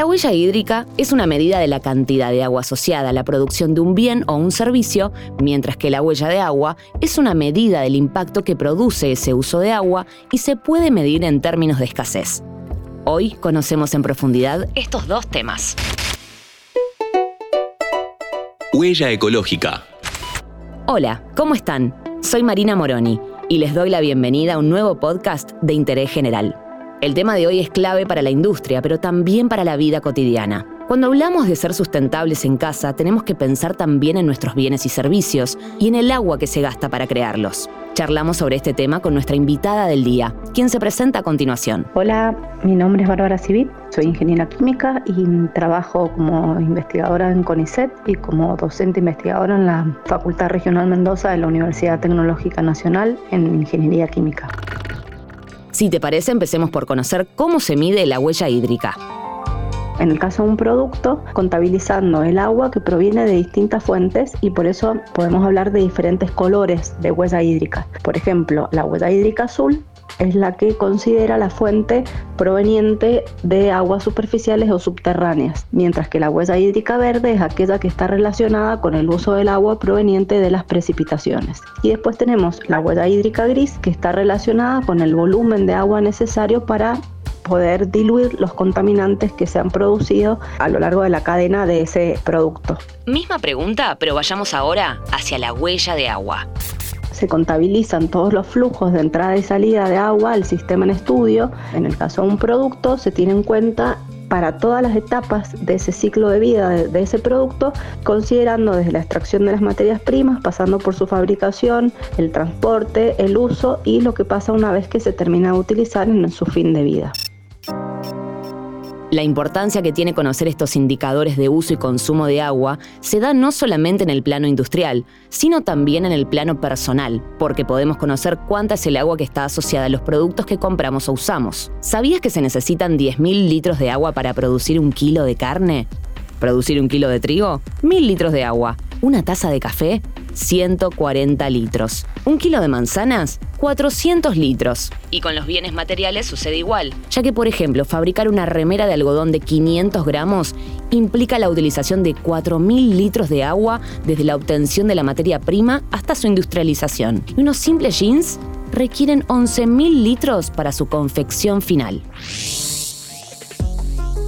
La huella hídrica es una medida de la cantidad de agua asociada a la producción de un bien o un servicio, mientras que la huella de agua es una medida del impacto que produce ese uso de agua y se puede medir en términos de escasez. Hoy conocemos en profundidad estos dos temas. Huella ecológica. Hola, ¿cómo están? Soy Marina Moroni y les doy la bienvenida a un nuevo podcast de interés general. El tema de hoy es clave para la industria, pero también para la vida cotidiana. Cuando hablamos de ser sustentables en casa, tenemos que pensar también en nuestros bienes y servicios y en el agua que se gasta para crearlos. Charlamos sobre este tema con nuestra invitada del día, quien se presenta a continuación. Hola, mi nombre es Bárbara Civit, soy ingeniera química y trabajo como investigadora en CONICET y como docente investigadora en la Facultad Regional Mendoza de la Universidad Tecnológica Nacional en Ingeniería Química. Si te parece, empecemos por conocer cómo se mide la huella hídrica. En el caso de un producto, contabilizando el agua que proviene de distintas fuentes y por eso podemos hablar de diferentes colores de huella hídrica. Por ejemplo, la huella hídrica azul es la que considera la fuente proveniente de aguas superficiales o subterráneas, mientras que la huella hídrica verde es aquella que está relacionada con el uso del agua proveniente de las precipitaciones. Y después tenemos la huella hídrica gris que está relacionada con el volumen de agua necesario para poder diluir los contaminantes que se han producido a lo largo de la cadena de ese producto. Misma pregunta, pero vayamos ahora hacia la huella de agua se contabilizan todos los flujos de entrada y salida de agua al sistema en estudio. En el caso de un producto, se tiene en cuenta para todas las etapas de ese ciclo de vida de, ese producto, considerando desde la extracción de las materias primas, pasando por su fabricación, el transporte, el uso y lo que pasa una vez que se termina de utilizar en su fin de vida. La importancia que tiene conocer estos indicadores de uso y consumo de agua se da no solamente en el plano industrial, sino también en el plano personal, porque podemos conocer cuánta es el agua que está asociada a los productos que compramos o usamos. ¿Sabías que se necesitan 10.000 litros de agua para producir un kilo de carne? ¿Producir un kilo de trigo? 1.000 litros de agua. ¿Una taza de café? 140 litros. ¿Un kilo de manzanas? 400 litros. Y con los bienes materiales sucede igual, ya que por ejemplo fabricar una remera de algodón de 500 gramos implica la utilización de 4.000 litros de agua desde la obtención de la materia prima hasta su industrialización. Y unos simples jeans requieren 11.000 litros para su confección final.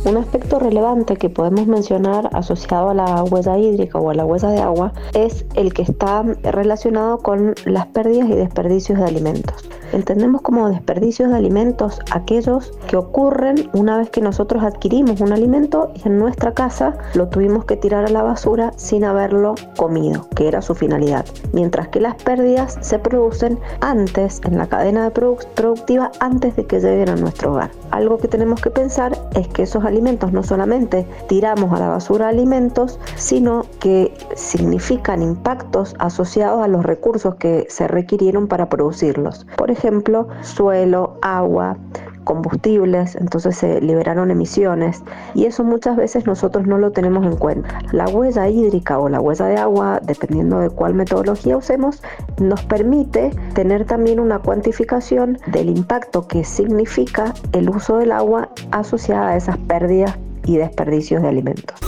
Un aspecto relevante que podemos mencionar asociado a la huella hídrica o a la huella de agua es el que está relacionado con las pérdidas y desperdicios de alimentos. Entendemos como desperdicios de alimentos aquellos que ocurren una vez que nosotros adquirimos un alimento y en nuestra casa lo tuvimos que tirar a la basura sin haberlo comido, que era su finalidad. Mientras que las pérdidas se producen antes, en la cadena de productiva, antes de que lleguen a nuestro hogar. Algo que tenemos que pensar es que esos alimentos no solamente tiramos a la basura alimentos, sino que significan impactos asociados a los recursos que se requirieron para producirlos. Por ejemplo, suelo, agua, combustibles, entonces se liberaron emisiones y eso muchas veces nosotros no lo tenemos en cuenta. La huella hídrica o la huella de agua, dependiendo de cuál metodología usemos, nos permite tener también una cuantificación del impacto que significa el uso del agua asociada a esas pérdidas y desperdicios de alimentos.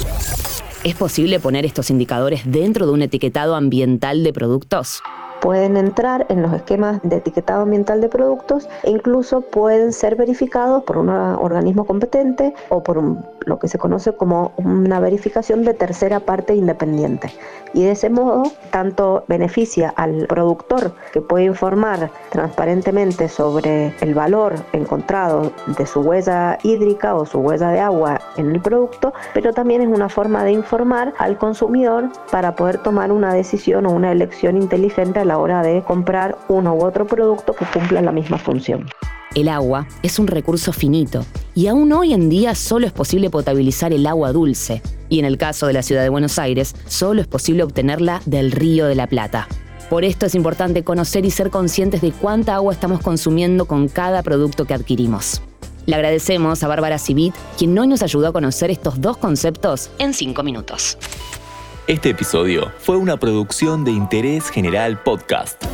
¿Es posible poner estos indicadores dentro de un etiquetado ambiental de productos? Pueden entrar en los esquemas de etiquetado ambiental de productos e incluso pueden ser verificados por un organismo competente o por lo que se conoce como una verificación de tercera parte independiente. Y de ese modo, tanto beneficia al productor que puede informar transparentemente sobre el valor encontrado de su huella hídrica o su huella de agua en el producto, pero también es una forma de informar al consumidor para poder tomar una decisión o una elección inteligente a la hora de comprar uno u otro producto que cumpla la misma función. El agua es un recurso finito y aún hoy en día solo es posible potabilizar el agua dulce. Y en el caso de la ciudad de Buenos Aires, solo es posible obtenerla del río de la Plata. Por esto es importante conocer y ser conscientes de cuánta agua estamos consumiendo con cada producto que adquirimos. Le agradecemos a Bárbara Civit, quien hoy nos ayudó a conocer estos dos conceptos en cinco minutos. Este episodio fue una producción de Interés General Podcast.